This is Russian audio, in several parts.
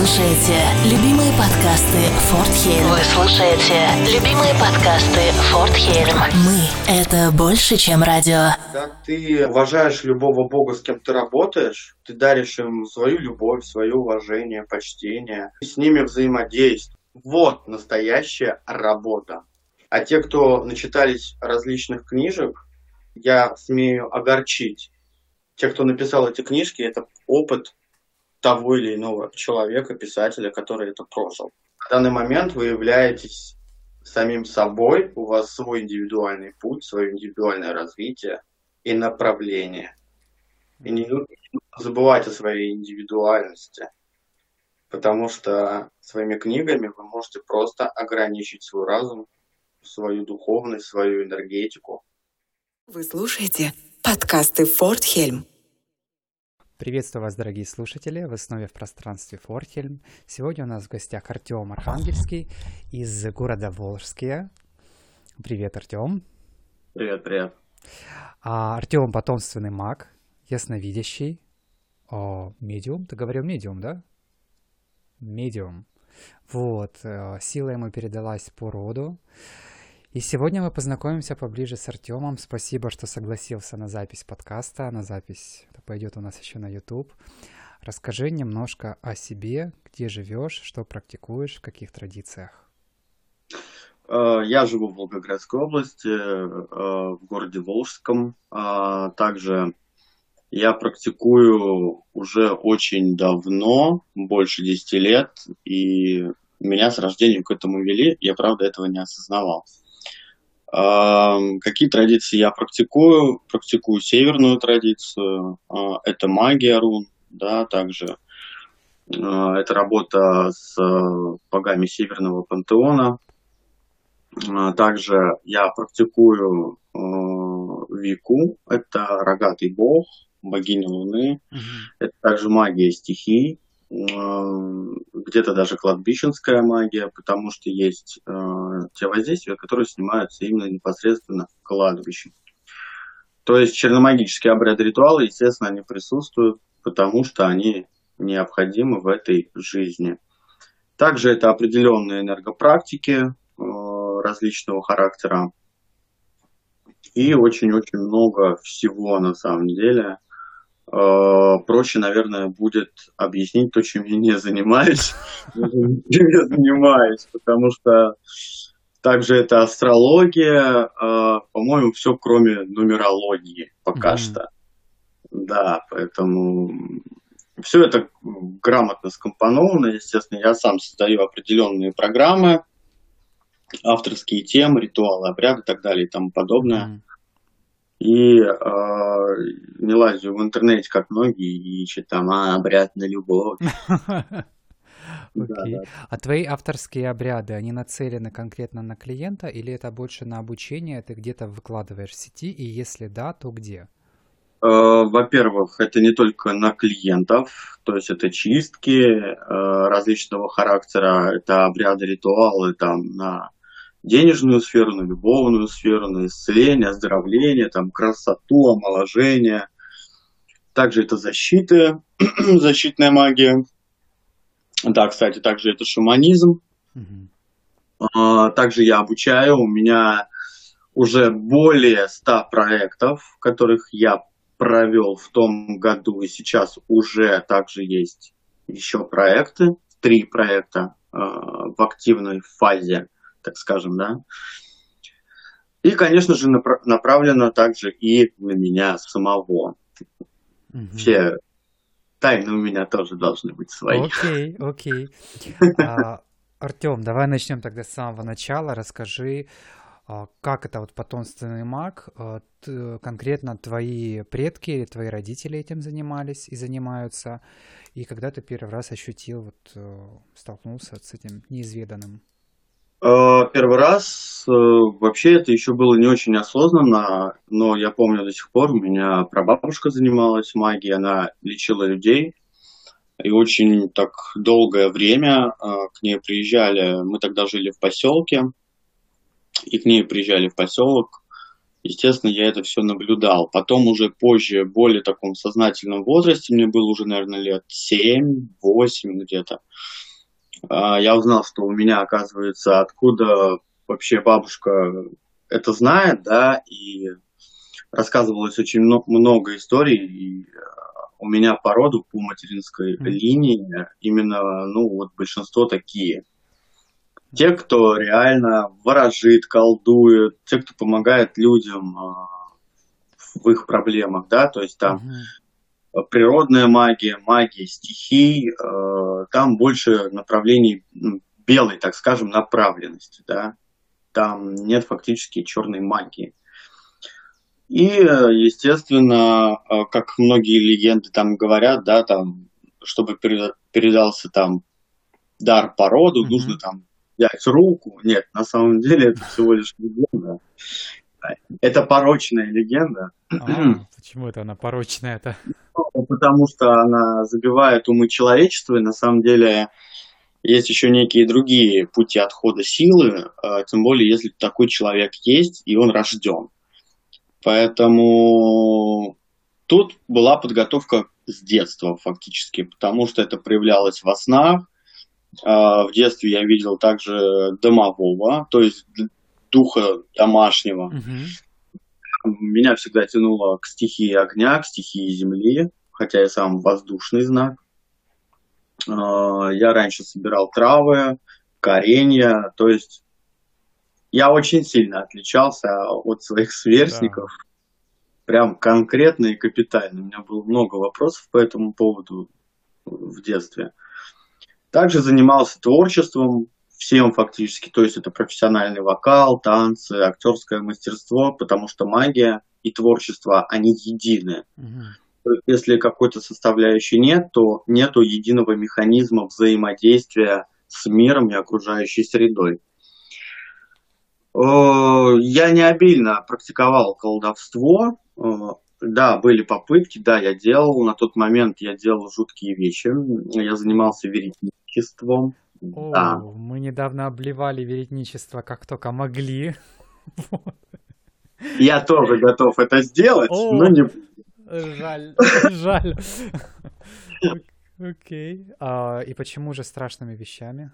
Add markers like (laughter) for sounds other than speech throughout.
слушаете любимые подкасты Форт Хейм. Вы слушаете любимые подкасты Форт Хейм. Мы — это больше, чем радио. Когда ты уважаешь любого бога, с кем ты работаешь, ты даришь им свою любовь, свое уважение, почтение, с ними взаимодействуешь. Вот настоящая работа. А те, кто начитались различных книжек, я смею огорчить. Те, кто написал эти книжки, это опыт того или иного человека, писателя, который это прожил. В данный момент вы являетесь самим собой, у вас свой индивидуальный путь, свое индивидуальное развитие и направление. И не нужно забывать о своей индивидуальности, потому что своими книгами вы можете просто ограничить свой разум, свою духовность, свою энергетику. Вы слушаете подкасты Форт Хельм. Приветствую вас, дорогие слушатели, в основе в пространстве Фортхельм. Сегодня у нас в гостях Артем Архангельский из города Волжские. Привет, Артем. Привет, привет. А, Артем потомственный маг, ясновидящий, о, медиум. Ты говорил медиум, да? Медиум. Вот, э, сила ему передалась по роду. И сегодня мы познакомимся поближе с Артемом. Спасибо, что согласился на запись подкаста, на запись. Это пойдет у нас еще на YouTube. Расскажи немножко о себе, где живешь, что практикуешь, в каких традициях. Э, я живу в Волгоградской области, э, в городе Волжском. А также я практикую уже очень давно, больше 10 лет, и меня с рождения к этому вели, я, правда, этого не осознавал. Какие традиции я практикую? Практикую северную традицию. А, это магия рун, да, также а, это работа с богами северного пантеона. А, также я практикую Вику, это рогатый бог, богиня Луны. Uh-huh. Это также магия стихий, где-то даже кладбищенская магия, потому что есть э, те воздействия, которые снимаются именно непосредственно в кладбище. То есть черномагические обряды ритуалы, естественно, они присутствуют, потому что они необходимы в этой жизни. Также это определенные энергопрактики э, различного характера и очень-очень много всего на самом деле – проще, наверное, будет объяснить то, чем я не занимаюсь, (laughs) чем я занимаюсь, потому что также это астрология, э, по-моему, все кроме нумерологии пока что. Да, поэтому все это грамотно скомпоновано, естественно, я сам создаю определенные программы, авторские темы, ритуалы, обряды и так далее и тому подобное. И э, не лазю в интернете, как многие, и ищут там а, обряд на любовь. (laughs) Okay. А твои авторские обряды, они нацелены конкретно на клиента или это больше на обучение, ты где-то выкладываешь в сети, и если да, то где? Э, во-первых, это не только на клиентов, то есть это чистки э, различного характера, это обряды, ритуалы там на денежную сферу, на любовную сферу, на исцеление, оздоровление, там, красоту, омоложение. Также это защита, (clears throat) защитная магия. Да, кстати, также это шаманизм. Mm-hmm. Также я обучаю. У меня уже более 100 проектов, которых я провел в том году, и сейчас уже также есть еще проекты, три проекта э, в активной фазе так скажем, да. И, конечно же, направлено также и на меня самого. Угу. Все тайны у меня тоже должны быть свои. Окей, окей. (laughs) А, Артем, давай начнем тогда с самого начала. Расскажи, а, как это вот потомственный маг, а, конкретно твои предки или твои родители этим занимались и занимаются, и когда ты первый раз ощутил, вот, э, столкнулся с этим неизведанным? Э, первый раз э, вообще это еще было не очень осознанно, но я помню до сих пор, у меня прабабушка занималась магией, она лечила людей. И очень так долгое время э, к ней приезжали, мы тогда жили в поселке, и к ней приезжали в поселок естественно, я это все наблюдал. Потом уже позже, более таком сознательном возрасте, мне было уже, наверное, лет 7-8 где-то, я узнал, что у меня, оказывается, откуда вообще бабушка это знает, да, и рассказывалось очень много историй, и у меня по роду, по материнской mm-hmm. линии, именно, ну, вот большинство такие. Те, кто реально ворожит, колдует, те, кто помогает людям э, в их проблемах, да, то есть там mm-hmm. Природная магия, магия стихий, э, там больше направлений белой, так скажем, направленности, да, там нет фактически черной магии. И, естественно, э, как многие легенды там говорят, да, там, чтобы передался там дар по роду, mm-hmm. нужно там взять руку. Нет, на самом деле это всего лишь легенда. Это порочная легенда. А, почему это она порочная-то? Ну, потому что она забивает умы человечества, и на самом деле есть еще некие другие пути отхода силы, э, тем более если такой человек есть, и он рожден. Поэтому тут была подготовка с детства фактически, потому что это проявлялось во снах. А, в детстве я видел также домового, то есть духа домашнего. Угу. Меня всегда тянуло к стихии огня, к стихии земли, хотя я сам воздушный знак. А, я раньше собирал травы, коренья, то есть я очень сильно отличался от своих сверстников. Да. Прям конкретно и капитально. У меня было много вопросов по этому поводу в детстве. Также занимался творчеством всем фактически. То есть это профессиональный вокал, танцы, актерское мастерство, потому что магия и творчество, они едины. Угу. Если какой-то составляющей нет, то нету единого механизма взаимодействия с миром и окружающей средой. Я не обильно практиковал колдовство. Да, были попытки, да, я делал. На тот момент я делал жуткие вещи. Я занимался веретничеством. О, да. Мы недавно обливали веретничество как только могли. (laughs) Я тоже готов это сделать, О, но не Жаль, (laughs) жаль. Окей. А, и почему же страшными вещами?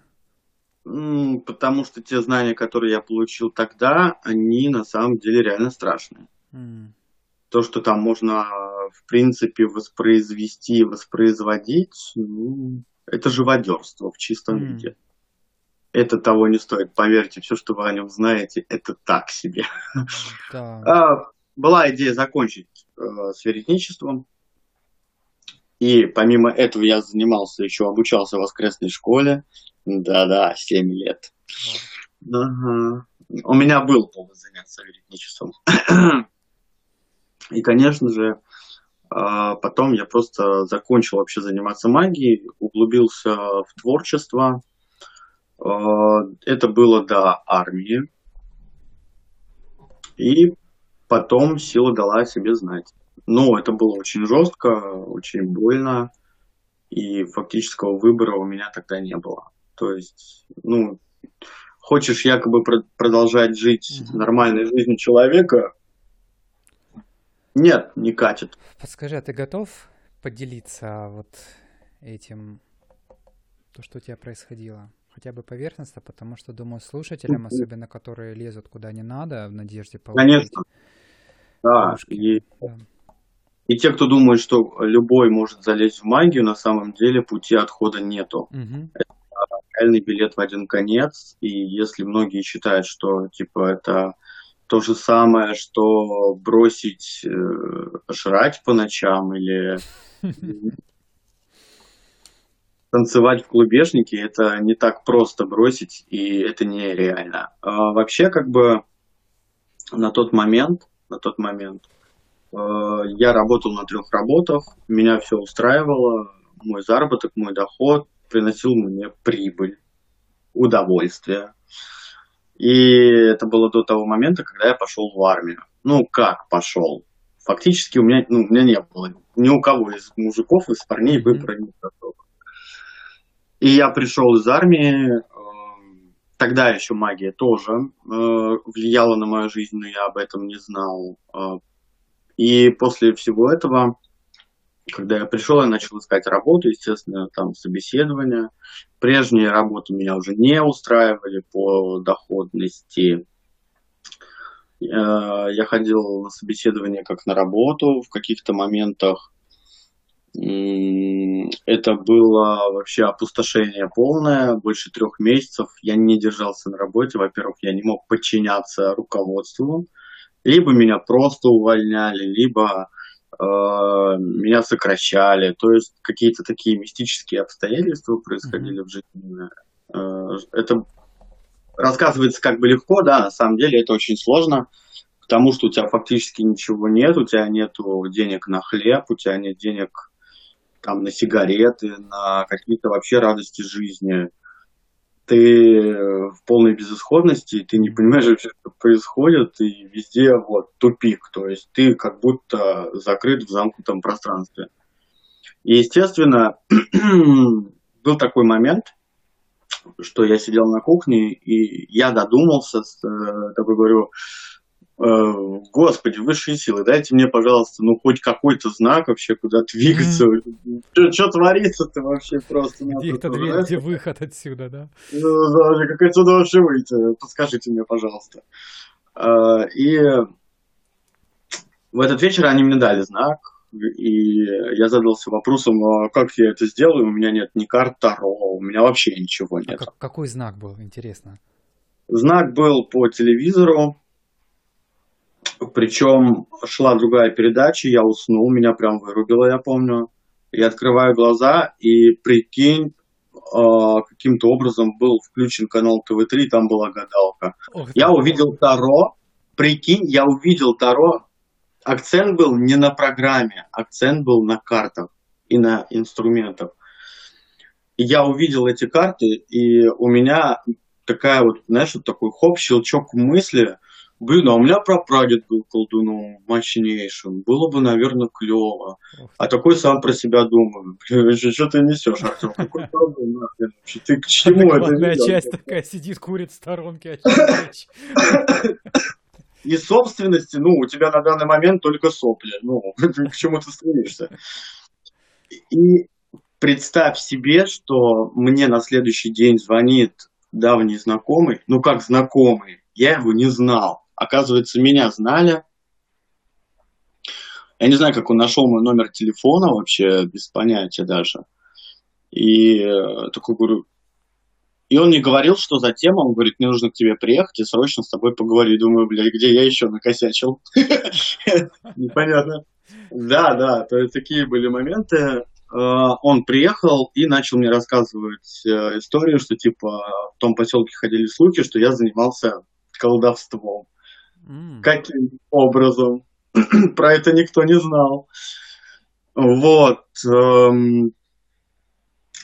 Потому что те знания, которые я получил тогда, они на самом деле реально страшные. Mm. То, что там можно, в принципе, воспроизвести, воспроизводить, ну, это живодерство в чистом mm. виде. Это того не стоит. Поверьте, все, что вы о нем знаете, это так себе. Да. А, была идея закончить э, с веретничеством. И помимо этого я занимался еще, обучался в воскресной школе. Да-да, 7 лет. Ага. У меня был повод заняться веретничеством. (clears throat) И, конечно же, а, потом я просто закончил вообще заниматься магией, углубился в творчество. А, это было до армии. И потом сила дала о себе знать. Но это было очень жестко, очень больно, и фактического выбора у меня тогда не было. То есть, ну, хочешь якобы продолжать жить нормальной жизнью человека, нет, не катит. Подскажи, а ты готов поделиться вот этим, то, что у тебя происходило? Хотя бы поверхностно, потому что, думаю, слушателям, особенно которые лезут куда не надо, в надежде получить... Конечно. Да, и, да. и те, кто думает, что любой может залезть в магию, на самом деле пути отхода нету. Угу. Это реальный билет в один конец, и если многие считают, что типа это то же самое, что бросить э, жрать по ночам или (laughs) танцевать в клубешнике, это не так просто бросить, и это нереально. А вообще, как бы на тот момент, на тот момент э, я работал на трех работах, меня все устраивало, мой заработок, мой доход, приносил мне прибыль, удовольствие. И это было до того момента, когда я пошел в армию. Ну, как пошел? Фактически у меня, ну, у меня не было ни у кого из мужиков, из парней выбора не готов. И я пришел из армии, эм, тогда еще магия тоже э, влияла на мою жизнь, но я об этом не знал. Э, и после всего этого, когда я пришел, я начал искать работу, естественно, там собеседование. Прежние работы меня уже не устраивали по доходности. Э, я ходил на собеседование как на работу в каких-то моментах. Это было вообще опустошение полное, больше трех месяцев. Я не держался на работе. Во-первых, я не мог подчиняться руководству. Либо меня просто увольняли, либо меня сокращали. То есть какие-то такие мистические обстоятельства происходили mm-hmm. в жизни. Э, это рассказывается как бы легко, да, на самом деле это очень сложно, потому что у тебя фактически ничего нет, у тебя нет денег на хлеб, у тебя нет денег там на сигареты, на какие-то вообще радости жизни. Ты в полной безысходности, ты не понимаешь вообще, что происходит, и везде вот тупик, то есть ты как будто закрыт в замкнутом пространстве. И, естественно, (clears throat) был такой момент, что я сидел на кухне, и я додумался, э, такой говорю, Э, Господи, высшие силы, дайте мне, пожалуйста, ну хоть какой-то знак вообще, куда двигаться. Mm. Что творится-то вообще просто? Где это дверь, где выход отсюда, да? Ну, да, как отсюда вообще выйти? Подскажите мне, пожалуйста. Э, и в этот вечер они мне дали знак, и я задался вопросом, а как я это сделаю? У меня нет ни карт Таро, у меня вообще ничего а нет. А какой знак был, интересно? Знак был по телевизору, причем шла другая передача, я уснул, меня прям вырубило, я помню. Я открываю глаза, и прикинь, э, каким-то образом был включен канал ТВ-3, там была гадалка. Ох, я увидел Таро, прикинь, я увидел Таро, акцент был не на программе, акцент был на картах и на инструментах. И я увидел эти карты, и у меня такая вот, знаешь, вот такой хоп, щелчок мысли – Блин, а у меня прапрадед был колдуном мощнейшим. Было бы, наверное, клево. А такой сам про себя думаю. (laughs) Что ты несешь, Артем? Какой колдун? Ты к чему это часть такая сидит, курит в сторонке. (laughs) И собственности, ну, у тебя на данный момент только сопли. Ну, (laughs) к чему ты стремишься? И представь себе, что мне на следующий день звонит давний знакомый, ну как знакомый, я его не знал. Оказывается, меня знали. Я не знаю, как он нашел мой номер телефона вообще, без понятия даже. И э, такой говорю, и он не говорил, что за тема, он говорит, мне нужно к тебе приехать и срочно с тобой поговорить. Думаю, блядь, где я еще накосячил? (laughs) Непонятно. Да, да, то есть такие были моменты. Э, он приехал и начал мне рассказывать э, историю, что типа в том поселке ходили слухи, что я занимался колдовством. Mm. Каким образом? (clears throat) Про это никто не знал. Вот. Эм,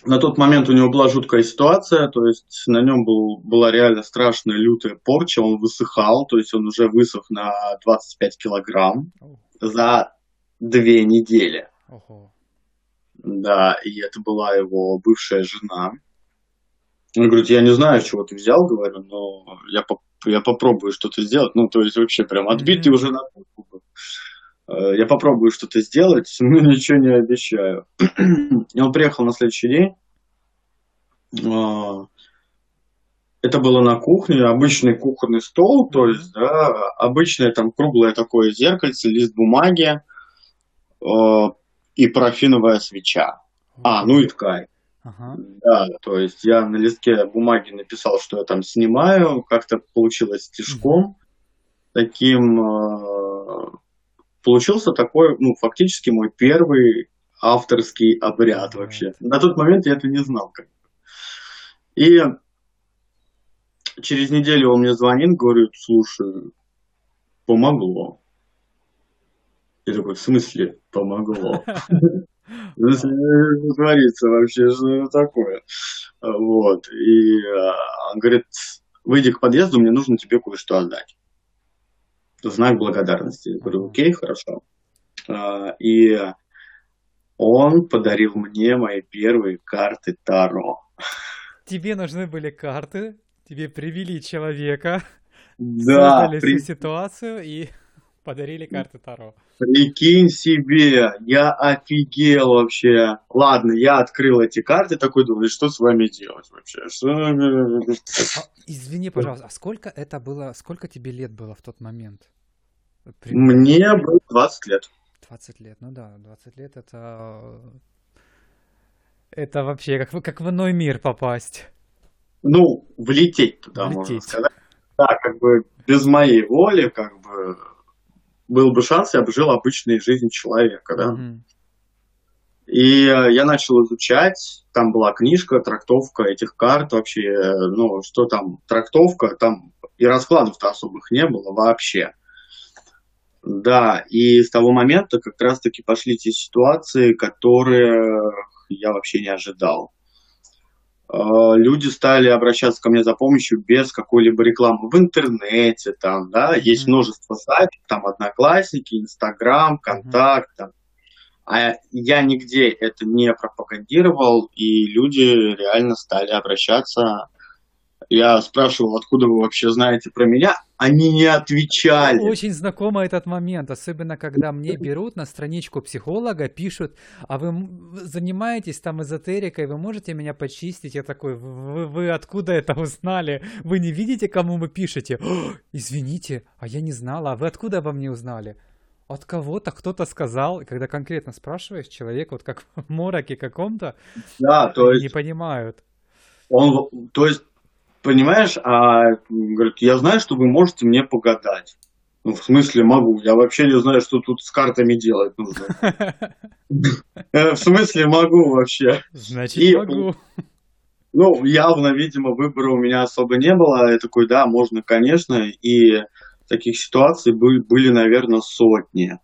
на тот момент у него была жуткая ситуация, то есть на нем был, была реально страшная лютая порча, он высыхал, то есть он уже высох на 25 килограмм за две недели. Oh. Да, и это была его бывшая жена. Он говорит, я не знаю, с чего ты взял, говорю, но я я попробую что-то сделать. Ну, то есть вообще прям отбитый mm-hmm. уже на э, я попробую что-то сделать, (laughs) но ничего не обещаю. (clears throat) И он приехал на следующий день. А, это было на кухне, обычный кухонный стол, то есть, да, обычное там круглое такое зеркальце, лист бумаги э, и парафиновая свеча. А, ну и ткань. Ага. Да, то есть я на листке бумаги написал, что я там снимаю, как-то получилось стишком. Таким э, получился такой, ну, фактически мой первый авторский обряд вообще. На тот момент я это не знал. Как. И через неделю он мне звонит, говорит, слушай, помогло. Я такой, в смысле помогло? (laughs) Творится вообще, что такое? Вот. И а, он говорит, выйди к подъезду, мне нужно тебе кое-что отдать. Знак благодарности. Я говорю, окей, хорошо. А, и он подарил мне мои первые карты Таро. Тебе нужны были карты Тебе привели человека, Да, создали при- всю ситуацию и подарили карты Таро. прикинь себе, я офигел вообще. Ладно, я открыл эти карты, такой думаю, что с вами делать вообще? Что... А, извини, пожалуйста, а сколько это было, сколько тебе лет было в тот момент? Примерно Мне было 20 лет. 20 лет, ну да, 20 лет это... Это вообще как, в- как в иной мир попасть. Ну, влететь туда, можно Влететь. сказать. Да, как бы без моей воли, как бы был бы шанс, я бы жил обычной жизнью человека, да. И э, я начал изучать, там была книжка, трактовка этих карт вообще, э, ну, что там, трактовка, там и раскладов-то особых не было вообще. Да, и с того момента как раз-таки пошли те ситуации, которые я вообще не ожидал. Э, Люди стали обращаться ко мне за помощью без какой-либо рекламы в интернете, там, да, есть Мгм. множество сайтов, там, Одноклассники, Инстаграм, Контакт, там. А я нигде это не пропагандировал, и люди реально стали обращаться. Я спрашивал, откуда вы вообще знаете про меня? Они не отвечали. Очень знакомо этот момент, особенно когда мне берут на страничку психолога, пишут, а вы занимаетесь там эзотерикой, вы можете меня почистить? Я такой, вы, вы откуда это узнали? Вы не видите, кому вы пишете? «О, извините, а я не знала, а вы откуда обо мне узнали? От кого-то кто-то сказал, и когда конкретно спрашиваешь, человек вот как в мороке каком-то, Да, то не есть понимают. он, то есть, понимаешь, а, говорит, я знаю, что вы можете мне погадать. Ну, в смысле могу. Я вообще не знаю, что тут с картами делать нужно. (laughs) В смысле могу вообще. Значит, могу. Ну, явно, видимо, выбора у меня особо не было. Я такой, да, можно, конечно. И таких ситуаций были, были, наверное, сотни.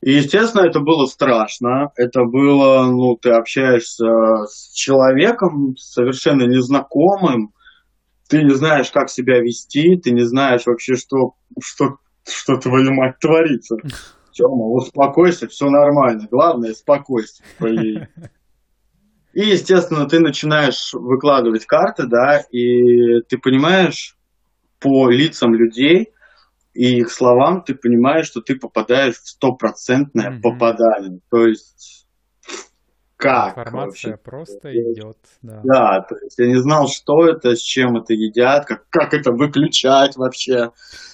И, естественно, это было страшно. Это было, ну, ты общаешься с человеком совершенно незнакомым, ты не знаешь, как себя вести, ты не знаешь вообще, что, что, что твою мать творится. (laughs) Тёма, успокойся, все нормально. Главное, спокойствие. блин. (laughs) И, естественно, ты начинаешь выкладывать карты, да, и ты понимаешь по лицам людей и их словам, ты понимаешь, что ты попадаешь в стопроцентное Мгм. попадание. То есть, как Информация вообще? просто идет, да. Да, то есть я не знал, что это, с чем это едят, как, как это выключать вообще.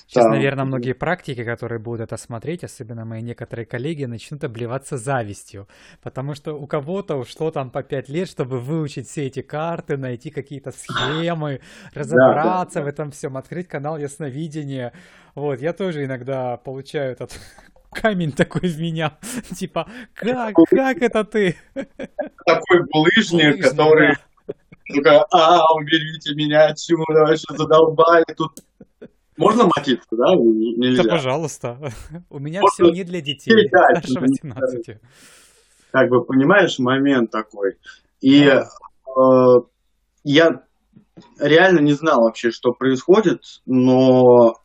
Сейчас, Там. наверное, многие практики, которые будут это смотреть, особенно мои некоторые коллеги, начнут обливаться завистью, потому что у кого-то ушло там по пять лет, чтобы выучить все эти карты, найти какие-то схемы, (laughs) разобраться в этом всем, открыть канал ясновидения. Вот, я тоже иногда получаю этот (laughs) камень такой в меня, (laughs) типа, как, как это ты? (laughs) Такой булыжник, Булыжник, который да. а, уберите меня отсюда, вообще задолбали тут. Можно мотиться, да? Нельзя. Да, пожалуйста. У меня все не для детей, да, старше это не 18. Как бы, понимаешь, момент такой. И Да. э, я реально не знал вообще, что происходит, но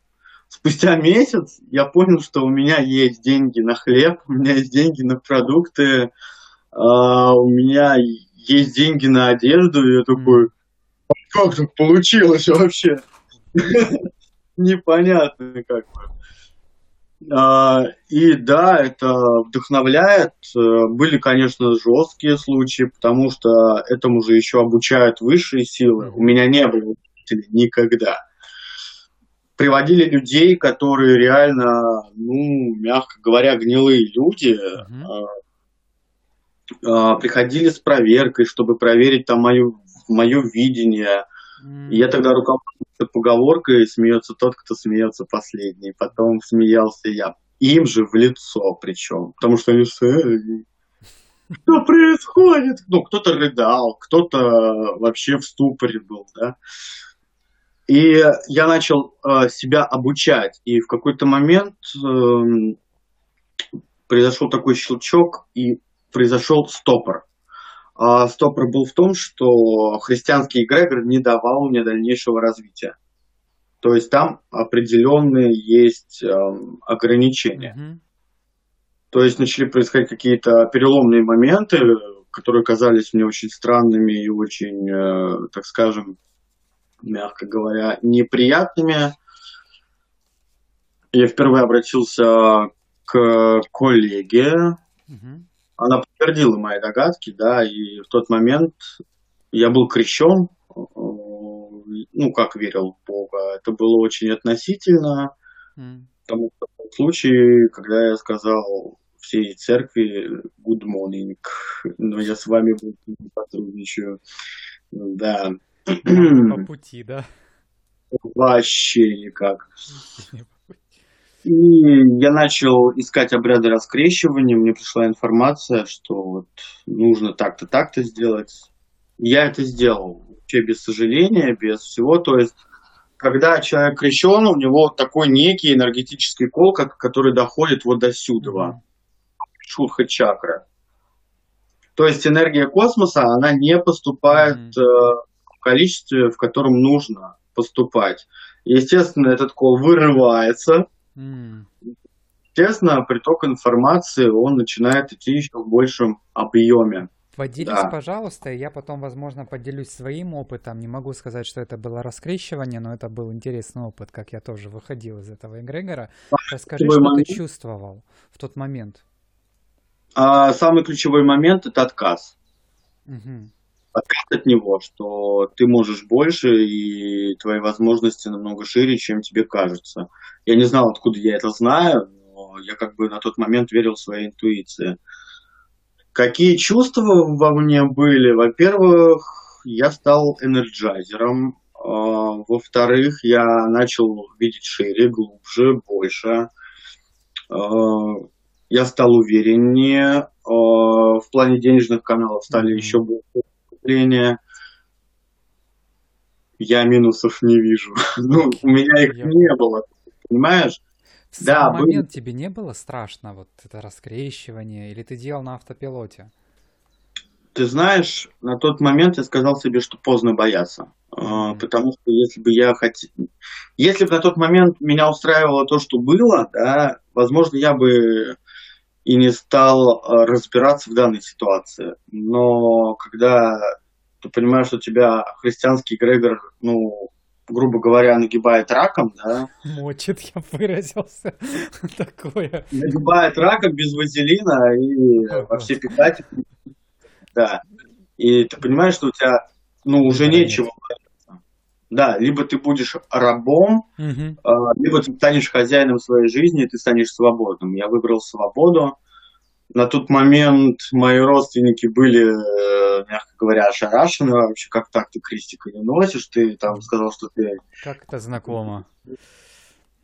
спустя месяц я понял, что у меня есть деньги на хлеб, у меня есть деньги на продукты, э, у меня есть деньги на одежду, и я такой, «А как так получилось вообще? (laughs) Непонятно как бы. А, И да, это вдохновляет. Были, конечно, жесткие случаи, потому что этому же еще обучают высшие силы. У меня не было никогда. Приводили людей, которые реально, ну, мягко говоря, гнилые люди, Мгм. а, приходили с проверкой, чтобы проверить там мое, мое видение. М. И я тогда руководствовался поговоркой «смеется тот, кто смеется последний». Потом смеялся я. Им же в лицо причем. Потому что они все... «Э, Что происходит? Ну, кто-то рыдал, кто-то вообще в ступоре был, да. И я начал э, себя обучать. И в какой-то момент эм, произошел такой щелчок, и произошел стопор. А стопор был в том, что христианский эгрегор не давал мне дальнейшего развития. То есть там определенные есть эм, ограничения. Мгм. То есть начали происходить какие-то переломные моменты, которые казались мне очень странными и очень, э, так скажем, мягко говоря, неприятными. Я впервые обратился к коллеге. Угу. Она подтвердила мои догадки, да, и в тот момент я был крещен, ну, как верил в Бога. Это было очень относительно. Mm. Потому что в случае, когда я сказал всей церкви good morning, но я с вами буду сотрудничаю. Да. По (clears throat) пути, да? Вообще никак. И я начал искать обряды раскрещивания, мне пришла информация, что вот нужно так-то, так-то сделать. Я это сделал, вообще без сожаления, без всего. То есть, когда человек крещен, у него такой некий энергетический кол, который доходит вот до сюда, шурха чакра. То есть энергия космоса, она не поступает mm-hmm. Количестве, в котором нужно поступать. Естественно, этот кол вырывается. Mm. Естественно, приток информации, он начинает идти еще в большем объеме. Поделись, да. пожалуйста, я потом, возможно, поделюсь своим опытом. Не могу сказать, что это было раскрещивание, но это был интересный опыт, как я тоже выходил из этого эгрегора. Расскажи, что момент. ты чувствовал в тот момент. А, самый ключевой момент – это отказ. Угу. От него, что ты можешь больше, и твои возможности намного шире, чем тебе кажется. Я не знал, откуда я это знаю, но я как бы на тот момент верил в своей интуиции. Какие чувства во мне были? Во-первых, я стал энерджайзером. А, во-вторых, я начал видеть шире, глубже, больше. А, я стал увереннее. А, в плане денежных каналов стали еще больше поступления. Я минусов не вижу. (laughs) Ну, у меня их не было, понимаешь? В да, момент был... тебе не было страшно вот это раскрещивание, или ты делал на автопилоте? Ты знаешь, на тот момент я сказал себе, что поздно бояться. Mm-hmm. Потому что если бы я хотел... Если бы на тот момент меня устраивало то, что было, да, возможно, я бы и не стал а, разбираться в данной ситуации. Но когда ты понимаешь, что тебя христианский эгрегор, ну, грубо говоря, нагибает раком, да. Мочит, я выразился. (laughs) Такое. Нагибает раком без вазелина и во все питать. Да. И ты понимаешь, что у тебя, ну, уже нечего да, либо ты будешь рабом, угу. либо ты станешь хозяином своей жизни, ты станешь свободным. Я выбрал свободу. На тот момент мои родственники были, э, мягко говоря, ошарашены вообще, как так ты крестика не носишь, ты там сказал, что ты... Как это знакомо.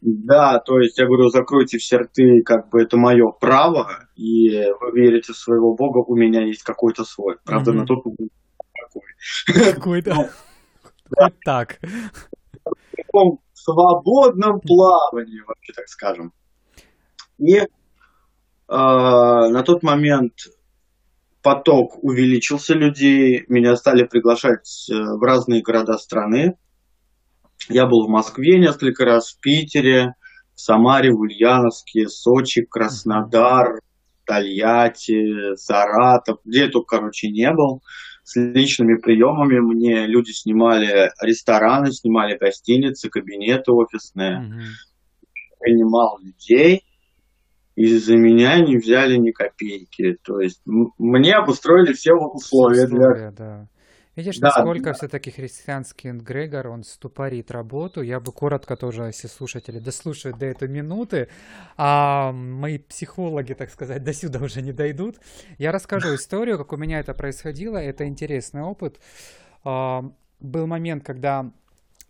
Да, то есть я говорю, закройте все рты, как бы это мое право, и вы верите в своего бога, у меня есть какой-то свой. Правда, mm-hmm. на тот момент какой. Какой-то. (laughs) Вот так. В таком свободном плавании, вообще так скажем. И а, на тот момент поток увеличился людей, меня стали приглашать э, в разные города страны. Я был в Москве несколько раз, в Питере, в Самаре, в Ульяновске, Сочи, Краснодар, Тольятти, Саратов, где только, короче, не был. С личными приемами мне люди снимали рестораны, снимали гостиницы, кабинеты офисные. Mm-hmm. Принимал людей – из-за меня не взяли ни копейки. То есть мне обустроили все условия, условия для... Да. Видишь, да, насколько да. все-таки христианский Грегор, он ступорит работу. Я бы коротко тоже, если слушатели дослушают до этой минуты, а мои психологи, так сказать, до сюда уже не дойдут. Я расскажу (laughs) историю, как у меня это происходило. Это интересный опыт. А, был момент, когда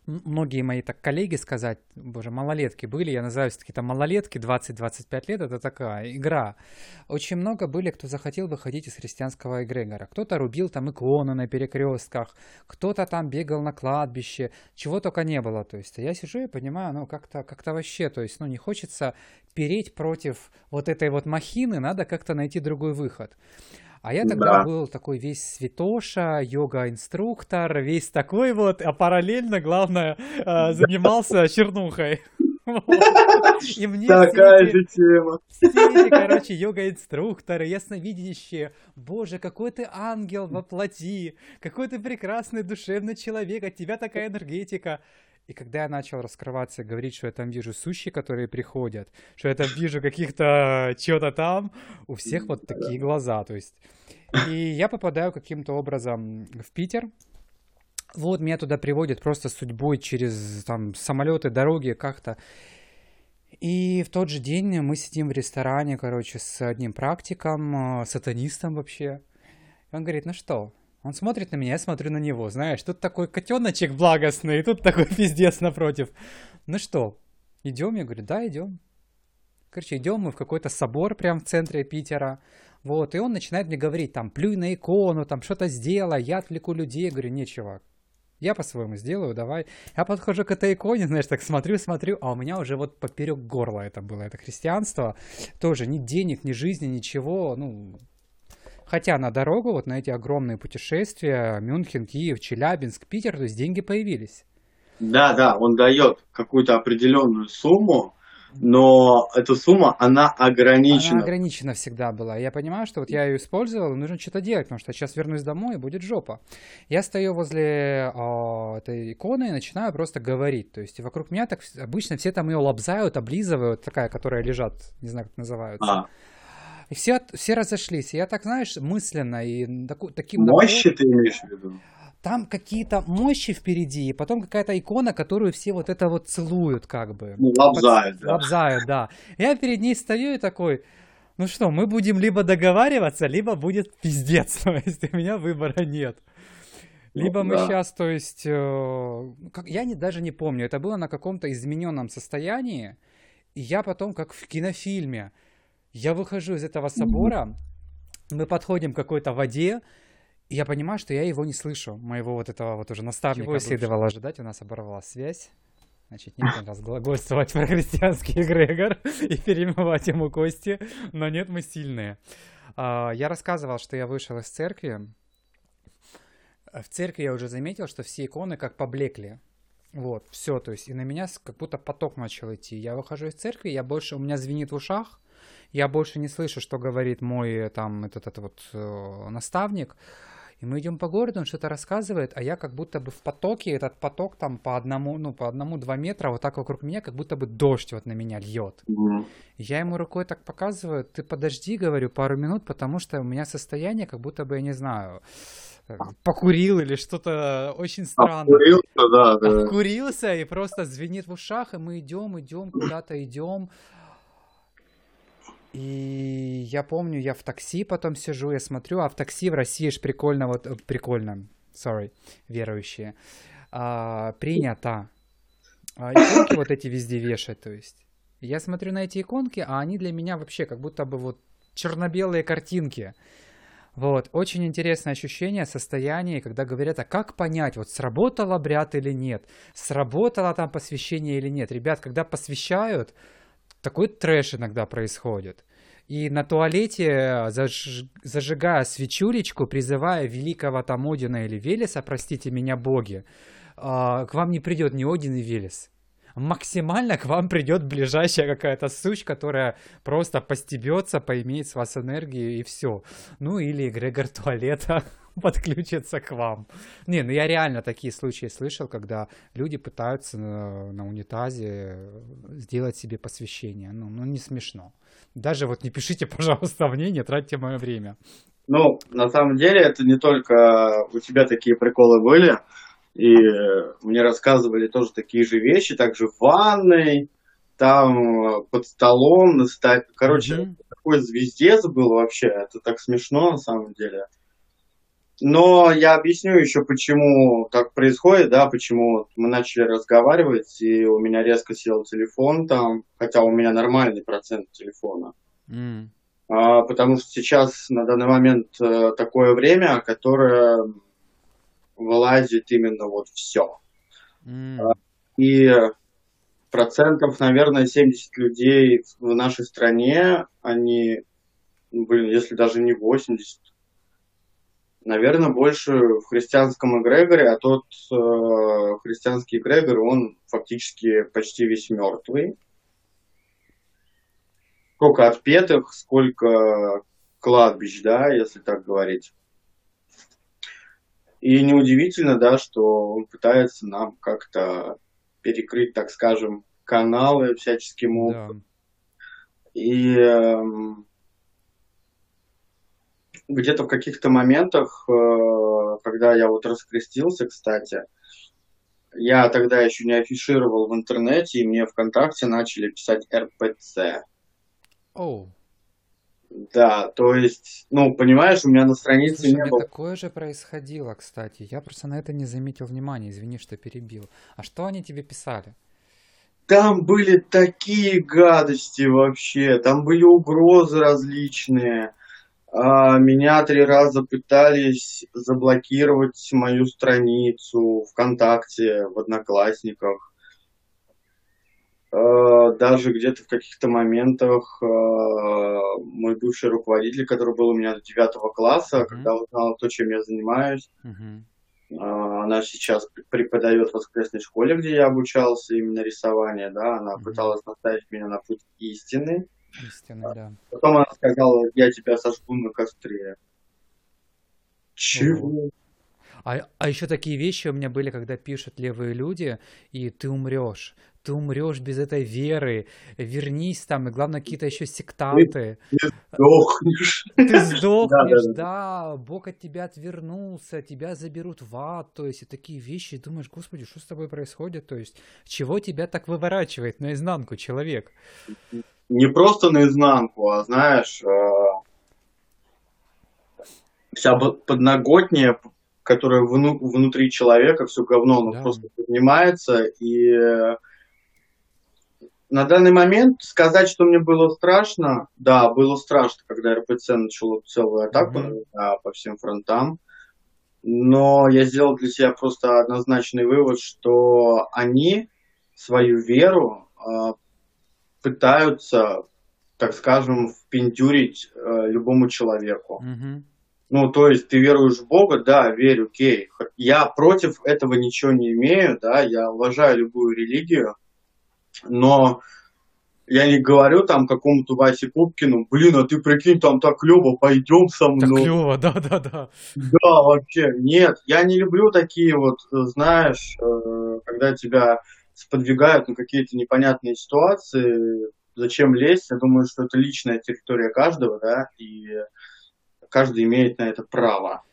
многие мои так коллеги сказать, боже, малолетки были, я называю все-таки там малолетки, 20-25 лет, это такая игра. Очень много были, кто захотел выходить из христианского эгрегора. Кто-то рубил там иконы на перекрестках, кто-то там бегал на кладбище, чего только не было. То есть я сижу и понимаю, ну как-то как вообще, то есть ну не хочется переть против вот этой вот махины, надо как-то найти другой выход. А я тогда да. был такой весь святоша, йога-инструктор, весь такой вот, а параллельно, главное, э, занимался чернухой. (laughs) И мне Такая же тема. Все эти, короче, йога-инструкторы, ясновидящие. Боже, какой ты ангел во плоти, какой ты прекрасный душевный человек, от тебя такая энергетика. И когда я начал раскрываться и говорить, что я там вижу сущи, которые приходят, что я там вижу каких-то что-то там, у всех вот такие глаза, то есть. И я попадаю каким-то образом в Питер, вот меня туда приводят просто судьбой через там самолеты, дороги как-то. И в тот же день мы сидим в ресторане, короче, с одним практиком, э, сатанистом вообще. И он говорит, ну что? Он смотрит на меня, я смотрю на него, знаешь, тут такой котеночек благостный, тут такой (laughs) пиздец напротив. Ну что, идем? Я говорю, да, идем. Короче, идем мы в какой-то собор прямо в центре Питера. Вот, и он начинает мне говорить, там, плюй на икону, там, что-то сделай, я отвлеку людей. Я говорю, не, чувак, я по-своему сделаю, давай. Я подхожу к этой иконе, знаешь, так смотрю, смотрю, а у меня уже вот поперек горла это было, это христианство. Тоже ни денег, ни жизни, ничего, ну... Хотя на дорогу, вот на эти огромные путешествия, Мюнхен, Киев, Челябинск, Питер, то есть деньги появились. Да, да, он дает какую-то определенную сумму, но эта сумма, она ограничена. Она ограничена всегда была. Я понимаю, что вот я ее использовал, нужно что-то делать, потому что сейчас вернусь домой, и будет жопа. Я стою возле о, этой иконы и начинаю просто говорить. То есть вокруг меня так обычно все там ее лобзают, облизывают, такая, которая лежат, не знаю, как называются. А. И все, все разошлись. И я так, знаешь, мысленно и таку, таким... Мощи ты имеешь в виду? там какие-то мощи впереди, и потом какая-то икона, которую все вот это вот целуют, как бы. Ну, лобзают, да. Лобзают, да. Я перед ней стою и такой, ну что, мы будем либо договариваться, либо будет пиздец, (laughs) то есть у меня выбора нет. Либо ну, мы да. сейчас, то есть, э, как, я не, даже не помню, это было на каком-то измененном состоянии, и я потом, как в кинофильме, я выхожу из этого собора, mm-hmm. мы подходим к какой-то воде, я понимаю, что я его не слышу, моего вот этого вот уже наставника. Его следовало ожидать, у нас оборвалась связь. Значит, нет у нас глагольствовать про христианский эгрегор (laughs) и перемывать ему кости, но нет, мы сильные. А, я рассказывал, что я вышел из церкви. В церкви я уже заметил, что все иконы как поблекли. Вот, все, то есть, и на меня как будто поток начал идти. Я выхожу из церкви, я больше, у меня звенит в ушах, я больше не слышу, что говорит мой там этот, этот вот э, наставник. И мы идем по городу, он что-то рассказывает, а я как будто бы в потоке, этот поток там по одному, ну, по одному-два метра вот так вокруг меня, как будто бы дождь вот на меня льет. Mm-hmm. Я ему рукой так показываю, ты подожди, говорю, пару минут, потому что у меня состояние, как будто бы, я не знаю, э, покурил или что-то очень странное. Обкурился, да, да. Обкурился и просто звенит в ушах, и мы идем, идем, куда-то идем. И я помню, я в такси потом сижу, я смотрю, а в такси в России же прикольно, вот, э, прикольно, sorry, верующие, а, принято а, иконки вот эти везде вешать, то есть. Я смотрю на эти иконки, а они для меня вообще как будто бы вот черно-белые картинки. Вот, очень интересное ощущение, состояние, когда говорят, а как понять, вот сработал обряд или нет, сработало там посвящение или нет. Ребят, когда посвящают, такой трэш иногда происходит. И на туалете, заж... зажигая свечулечку, призывая великого там Одина или Велеса, простите меня боги, а, к вам не придет ни Один, ни Велес. Максимально к вам придет ближайшая какая-то суть, которая просто постебется, поимеет с вас энергию и все. Ну или эгрегор туалета (laughs) подключится к вам. Не, ну я реально такие случаи слышал, когда люди пытаются на, на унитазе сделать себе посвящение. Ну, ну не смешно. Даже вот не пишите, (laughs) пожалуйста, мне, не тратьте мое время. Ну, на самом деле, это не только у тебя такие приколы были, и мне рассказывали тоже такие же вещи, также в ванной, там под столом, на ста... короче, mm-hmm. такой звездец был вообще, это так смешно на самом деле. Но я объясню еще, почему так происходит, да, почему мы начали разговаривать, и у меня резко сел телефон там, хотя у меня нормальный процент телефона. Mm. А, потому что сейчас на данный момент э, такое время, которое вылазит именно вот все. Mm. А, и процентов, наверное, 70 людей в нашей стране, они, блин, если даже не 80, наверное, больше в христианском эгрегоре, а тот э, христианский эгрегор, он фактически почти весь мертвый. Сколько отпетых, сколько кладбищ, да, если так говорить. И неудивительно, да, что он пытается нам как-то перекрыть, так скажем, каналы всяческим образом. Да. И э, где-то в каких-то моментах, э, когда я вот раскрестился, кстати, я тогда еще не афишировал в интернете, и мне ВКонтакте начали писать РПЦ. Oh. Да, то есть, ну, понимаешь, у меня на странице Слушай, не было... такое же происходило, кстати. Я просто на это не заметил внимания, извини, что перебил. А что они тебе писали? Там были такие гадости вообще, там были угрозы различные. А, меня три раза пытались заблокировать мою страницу ВКонтакте, в Одноклассниках. А, даже где-то в каких-то моментах а, мой бывший руководитель, который был у меня до девятого класса, mm-hmm. когда узнал то, чем я занимаюсь, mm-hmm. она сейчас преподает в воскресной школе, где я обучался именно рисование, да, она mm-hmm. пыталась наставить меня на путь истины. Истинный, да. Потом она сказала, я тебя сожгу на костре. Чего? А, а еще такие вещи у меня были, когда пишут левые люди, и ты умрешь. Ты умрешь без этой веры. Вернись там, и главное, какие-то еще сектанты. Ты, сдохнешь. Ты сдохнешь, да, Бог от тебя отвернулся, тебя заберут в ад. То есть, и такие вещи, думаешь, господи, что с тобой происходит? То есть, чего тебя так выворачивает наизнанку человек? Не просто наизнанку, а знаешь, э, вся подноготня, которая вну, внутри человека, все говно, оно да. просто поднимается. И э, на данный момент сказать, что мне было страшно, да, было страшно, когда РПЦ начало целую атаку mm-hmm. да, по всем фронтам. Но я сделал для себя просто однозначный вывод, что они свою веру э, пытаются, так скажем, впендюрить э, любому человеку. Mm-hmm. Ну, то есть ты веруешь в Бога, да, верю, окей. Я против этого ничего не имею, да, я уважаю любую религию, но я не говорю там какому-то Васе Пупкину, блин, а ты прикинь, там так клево, пойдем со мной. Так клево, да, да, да. Да, вообще, нет, я не люблю такие вот, знаешь, э, когда тебя сподвигают на какие-то непонятные ситуации, зачем лезть? Я думаю, что это личная территория каждого, да, и каждый имеет на это право.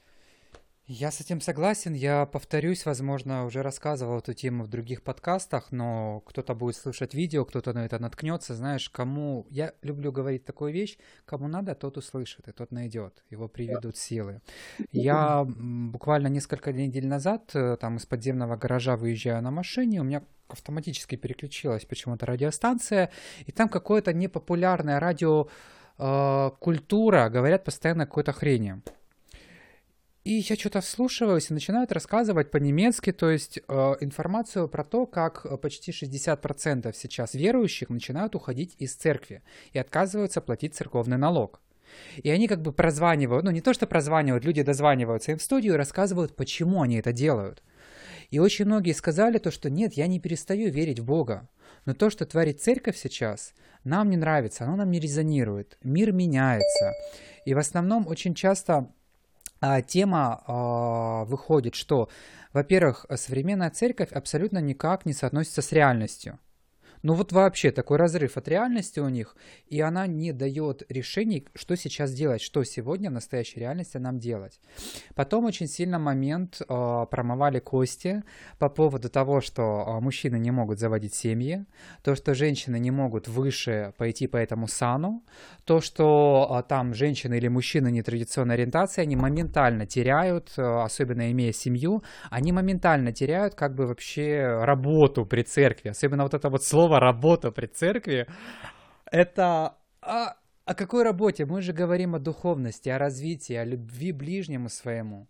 Я с этим согласен. Я повторюсь, возможно, уже рассказывал эту тему в других подкастах, но кто-то будет слушать видео, кто-то на это наткнется. Знаешь, кому... Я люблю говорить такую вещь. Кому надо, тот услышит, и тот найдет. Его приведут силы. (laughs) Я буквально несколько недель назад э, там из подземного гаража выезжаю на машине, у меня автоматически переключилась почему-то радиостанция, и там какое-то непопулярное радио э, культура, говорят постоянно какой-то хрени. И я что-то вслушиваюсь и начинают рассказывать по-немецки, то есть э, информацию про то, как э, почти 60% сейчас верующих начинают уходить из церкви и отказываются платить церковный налог. И они как бы прозванивают, ну не то что прозванивают, люди дозваниваются им в студию и рассказывают, почему они это делают. И очень многие сказали то, что нет, я не перестаю верить в Бога. Но то, что творит церковь сейчас, нам не нравится, оно нам не резонирует. Мир меняется. И в основном очень часто а, тема а, выходит, что, во-первых, современная церковь абсолютно никак не соотносится с реальностью. Ну вот вообще такой разрыв от реальности у них, и она не дает решений, что сейчас делать, что сегодня в настоящей реальности нам делать. Потом очень сильно момент э, промывали кости по поводу того, что э, мужчины не могут заводить семьи, то, что женщины не могут выше пойти по этому сану, то, что э, там женщины или мужчины нетрадиционной ориентации, они моментально теряют, э, особенно имея семью, они моментально теряют как бы вообще работу при церкви, особенно вот это вот слово слово «работа» при церкви, это... А, о какой работе? Мы же говорим о духовности, о развитии, о любви ближнему своему.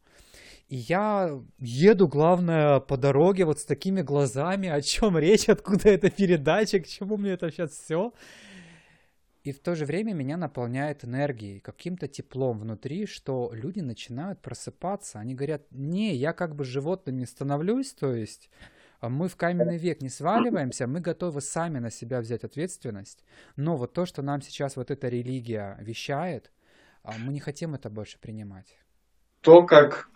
И я еду, главное, по дороге вот с такими глазами, о чем речь, откуда эта передача, к чему мне это сейчас все. и в то же время меня наполняет энергией, каким-то теплом внутри, что люди начинают просыпаться. Они говорят, не, я как бы животным не становлюсь, то есть мы в каменный век не сваливаемся, мы готовы сами на себя взять ответственность. Но вот то, что нам сейчас вот эта религия вещает, а мы не хотим это больше принимать. То, как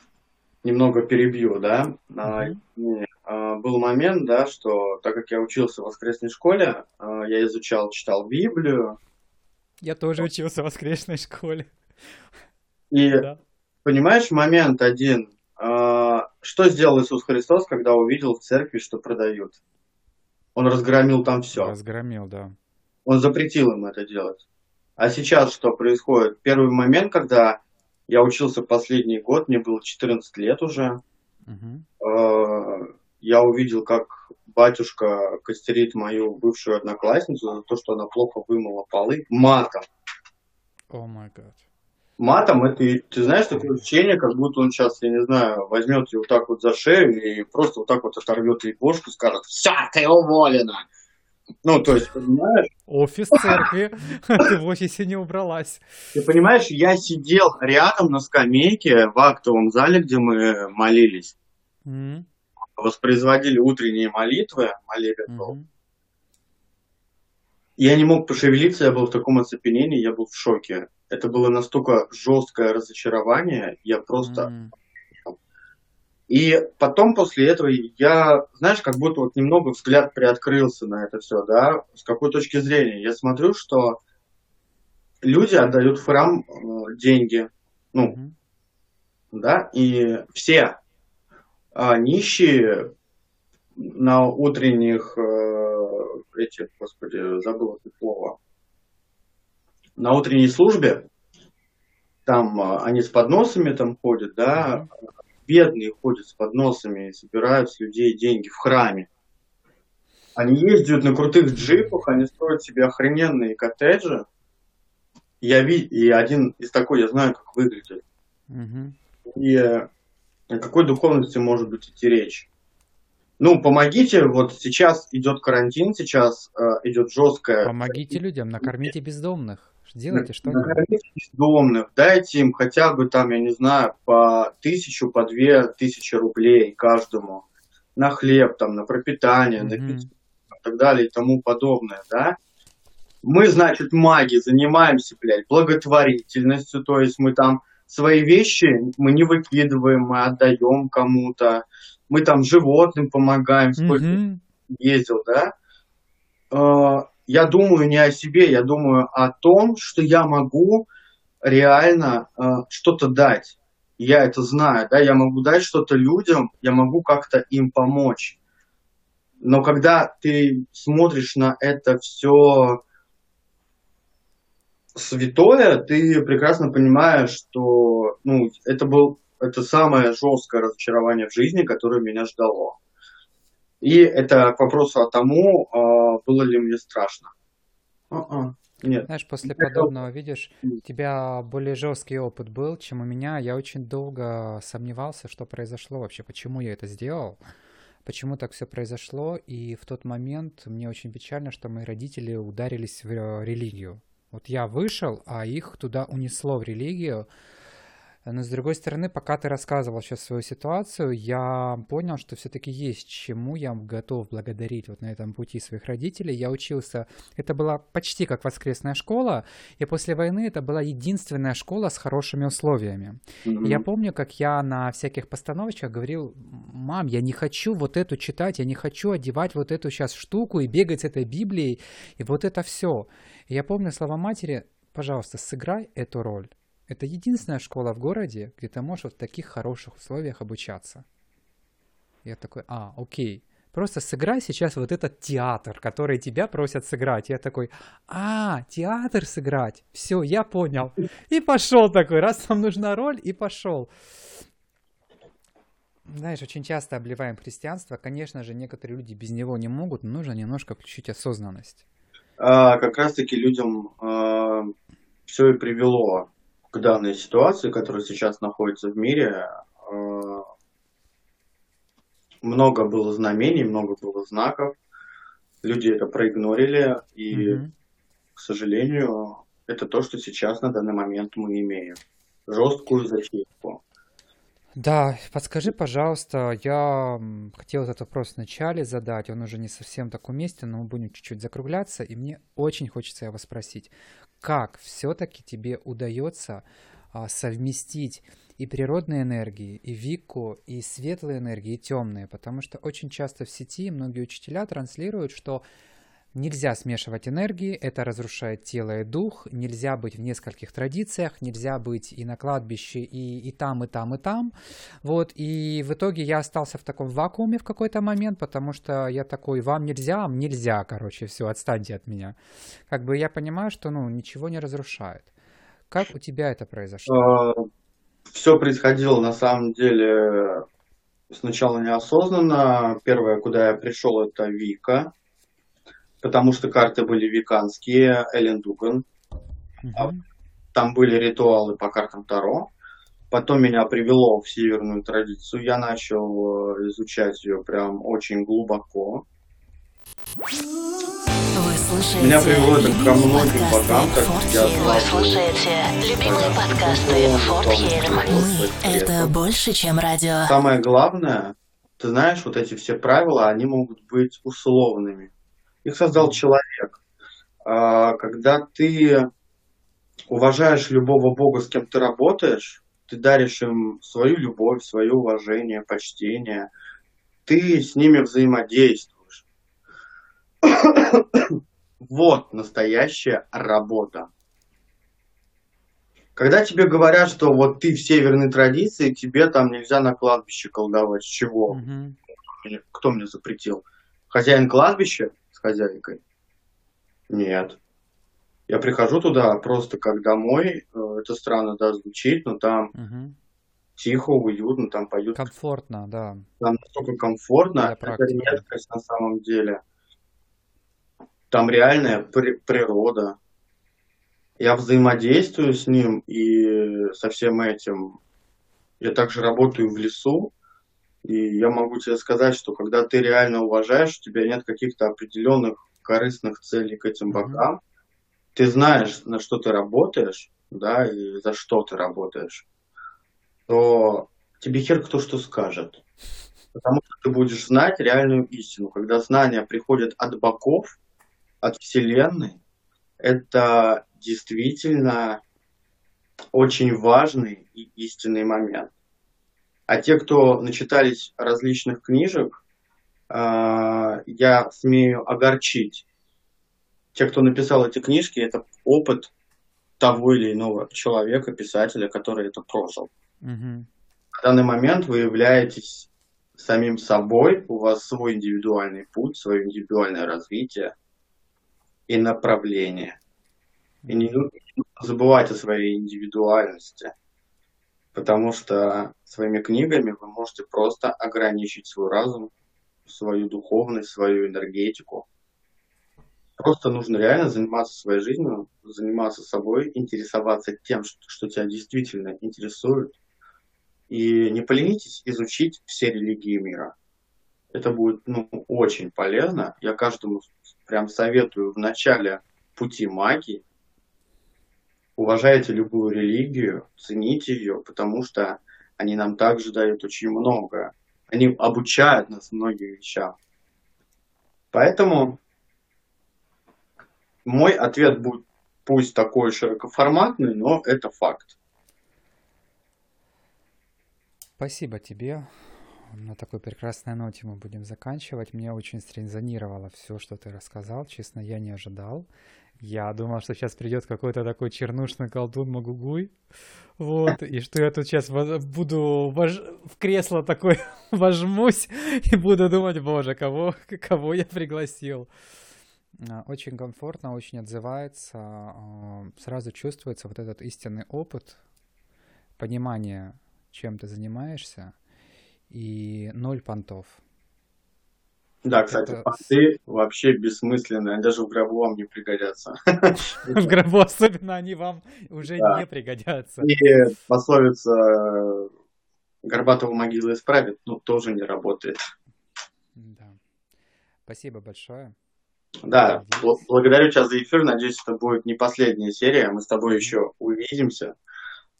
немного перебью, да, mm-hmm. был момент, да, что так как я учился в воскресной школе, я изучал, читал Библию, я тоже учился в воскресной школе. И да. понимаешь, момент один. Что сделал Иисус Христос, когда увидел в церкви, что продают? Он разгромил там все. Разгромил, да. Он запретил им это делать. А сейчас что происходит? Первый момент, когда я учился последний год, мне было 14 лет уже, угу. я увидел, как батюшка костерит мою бывшую одноклассницу за то, что она плохо вымыла полы матом. О май гад. Матом это, ты знаешь, такое ощущение, как будто он сейчас, я не знаю, возьмет ее вот так вот за шею и просто вот так вот оторвет ей бошку и скажет, все, ты уволена. Ну, то есть, понимаешь? Офис церкви, (laughs) ты в офисе не убралась. Ты понимаешь, я сидел рядом на скамейке в актовом зале, где мы молились. Mm-hmm воспроизводили утренние молитвы, молебен был. Mm-hmm. Я не мог пошевелиться, я был в таком оцепенении, я был в шоке. Это было настолько жесткое разочарование, я просто... Mm-hmm. И потом после этого я, знаешь, как будто вот немного взгляд приоткрылся на это все, да, с какой точки зрения. Я смотрю, что люди отдают в храм э, деньги, ну, mm-hmm. да, и все, а нищие на утренних э, этих, господи, забыл это слово, на утренней службе, там э, они с подносами там ходят, да, бедные ходят с подносами и собирают с людей деньги в храме. Они ездят на крутых джипах, они строят себе охрененные коттеджи. Я ви... И один из такой, я знаю, как выглядит. Mm-hmm. И о какой духовности может быть идти речь? Ну, помогите, вот сейчас идет карантин, сейчас э, идет жесткая... Помогите людям, накормите бездомных. Делайте что-нибудь. Бездомных, дайте им хотя бы там, я не знаю, по тысячу, по две тысячи рублей каждому на хлеб, там, на пропитание, mm-hmm. на питье, и так далее и тому подобное, да. Мы, значит, маги, занимаемся, блядь, благотворительностью, то есть мы там свои вещи мы не выкидываем, мы отдаем кому-то, мы там животным помогаем, сколько mm-hmm. ездил, да. Я думаю не о себе, я думаю о том, что я могу реально э, что-то дать. Я это знаю, да, я могу дать что-то людям, я могу как-то им помочь. Но когда ты смотришь на это все святое, ты прекрасно понимаешь, что ну, это был это самое жесткое разочарование в жизни, которое меня ждало. И это к вопросу о тому, а, было ли мне страшно. А-а. Нет. Знаешь, после подобного, видишь, у тебя более жесткий опыт был, чем у меня. Я очень долго сомневался, что произошло вообще, почему я это сделал, почему так все произошло. И в тот момент мне очень печально, что мои родители ударились в э, религию. Вот я вышел, а их туда унесло в религию. Но с другой стороны, пока ты рассказывал сейчас свою ситуацию, я понял, что все-таки есть чему я готов благодарить вот на этом пути своих родителей. Я учился, это была почти как воскресная школа, и после войны это была единственная школа с хорошими условиями. Mm-hmm. я помню, как я на всяких постановочках говорил, мам, я не хочу вот эту читать, я не хочу одевать вот эту сейчас штуку и бегать с этой Библией, и вот это все. И я помню слова матери, пожалуйста, сыграй эту роль. Это единственная школа в городе, где ты можешь в таких хороших условиях обучаться. Я такой, а, окей. Просто сыграй сейчас вот этот театр, который тебя просят сыграть. Я такой, а, театр сыграть. Все, я понял. И пошел такой, раз вам нужна роль, и пошел. Знаешь, очень часто обливаем христианство. Конечно же, некоторые люди без него не могут, но нужно немножко включить осознанность. А, как раз-таки людям а, все и привело к данной ситуации, которая сейчас находится в мире, э, много было знамений, много было знаков, люди это проигнорили, и mm-hmm. к сожалению, это то, что сейчас на данный момент мы имеем. Жесткую зачистку. Да, подскажи, пожалуйста, я хотел этот вопрос вначале задать, он уже не совсем так уместен, но мы будем чуть-чуть закругляться, и мне очень хочется его спросить, как все-таки тебе удается а, совместить и природные энергии, и вику, и светлые энергии, и темные, потому что очень часто в сети многие учителя транслируют, что Нельзя смешивать энергии, это разрушает тело и дух, нельзя быть в нескольких традициях, нельзя быть и на кладбище, и, и там, и там, и там. Вот, и в итоге я остался в таком вакууме в какой-то момент, потому что я такой, вам нельзя, нельзя, короче, все, отстаньте от меня. Как бы я понимаю, что, ну, ничего не разрушает. Как у тебя это произошло? А, все происходило, на самом деле, сначала неосознанно. Первое, куда я пришел, это Вика потому что карты были веканские, Эллен Дуган. Uh-huh. Там были ритуалы по картам Таро. Потом меня привело в северную традицию. Я начал э, изучать ее прям очень глубоко. Слушаете меня привело это ко многим богам, как я Вы слушаете любимые подкасты Форт Хельм. Это больше, чем радио. Самое главное, ты знаешь, вот эти все правила, они могут быть условными. Их создал человек. А, когда ты уважаешь любого бога, с кем ты работаешь, ты даришь им свою любовь, свое уважение, почтение, ты с ними взаимодействуешь. (coughs) вот настоящая работа. Когда тебе говорят, что вот ты в северной традиции, тебе там нельзя на кладбище колдовать, с чего? Mm-hmm. Кто мне запретил? Хозяин кладбища? Хозяйкой? Нет. Я прихожу туда просто как домой. Э, это странно, да, звучит, но там угу. тихо, уютно, там поют. Комфортно, да. Там настолько комфортно. Это редкость на самом деле. Там реальная при- природа. Я взаимодействую с ним и со всем этим. Я также работаю в лесу, и я могу тебе сказать, что когда ты реально уважаешь, у тебя нет каких-то определенных корыстных целей к этим богам, ты знаешь, на что ты работаешь, да, и за что ты работаешь, то тебе хер кто что скажет. Потому что ты будешь знать реальную истину. Когда знания приходят от богов, от Вселенной, это действительно очень важный и истинный момент. А те, кто начитались различных книжек, а, я смею огорчить. Те, кто написал эти книжки, это опыт того или иного человека, писателя, который это прожил. Угу. В данный момент вы являетесь самим собой, у вас свой индивидуальный путь, свое индивидуальное развитие и направление. И не нужно забывать о своей индивидуальности – потому что своими книгами вы можете просто ограничить свой разум, свою духовность, свою энергетику. Просто нужно реально заниматься своей жизнью, заниматься собой, интересоваться тем, что тебя действительно интересует. И не поленитесь изучить все религии мира. Это будет ну, очень полезно. Я каждому прям советую в начале пути магии уважайте любую религию, цените ее, потому что они нам также дают очень много. Они обучают нас многим вещам. Поэтому мой ответ будет пусть такой широкоформатный, но это факт. Спасибо тебе. На такой прекрасной ноте мы будем заканчивать. Мне очень срезонировало все, что ты рассказал. Честно, я не ожидал. Я думал, что сейчас придет какой-то такой чернушный колдун Магугуй. Вот, и что я тут сейчас буду вож... в кресло такой (laughs) вожмусь и буду думать, боже, кого, кого я пригласил. А, очень комфортно, очень отзывается. А, сразу чувствуется вот этот истинный опыт, понимание, чем ты занимаешься, и ноль понтов. Да, кстати, это... понты вообще бессмысленные, они даже в гробу вам не пригодятся. (laughs) В гробу особенно они вам уже не пригодятся. И пословица «Горбатого могила исправит», ну, тоже не работает. Да. Спасибо большое. Да, бл- благодарю тебя за эфир. Надеюсь, это будет не последняя серия. Мы с тобой еще увидимся.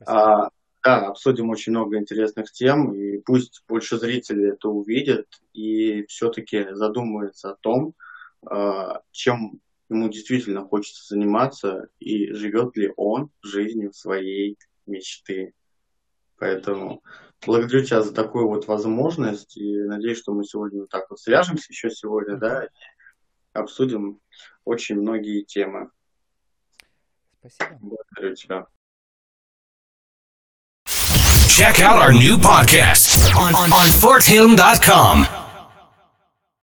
А, да, обсудим очень много интересных тем, и пусть больше зрителей это увидят и все-таки задумаются о том, а, чем ему действительно хочется заниматься и живет ли он жизнью своей мечты. Поэтому благодарю тебя за такую вот возможность и надеюсь, что мы сегодня вот так вот свяжемся еще сегодня, да, и обсудим очень многие темы. Спасибо. Благодарю тебя. Check out our new podcast on, on, on forthilm.com.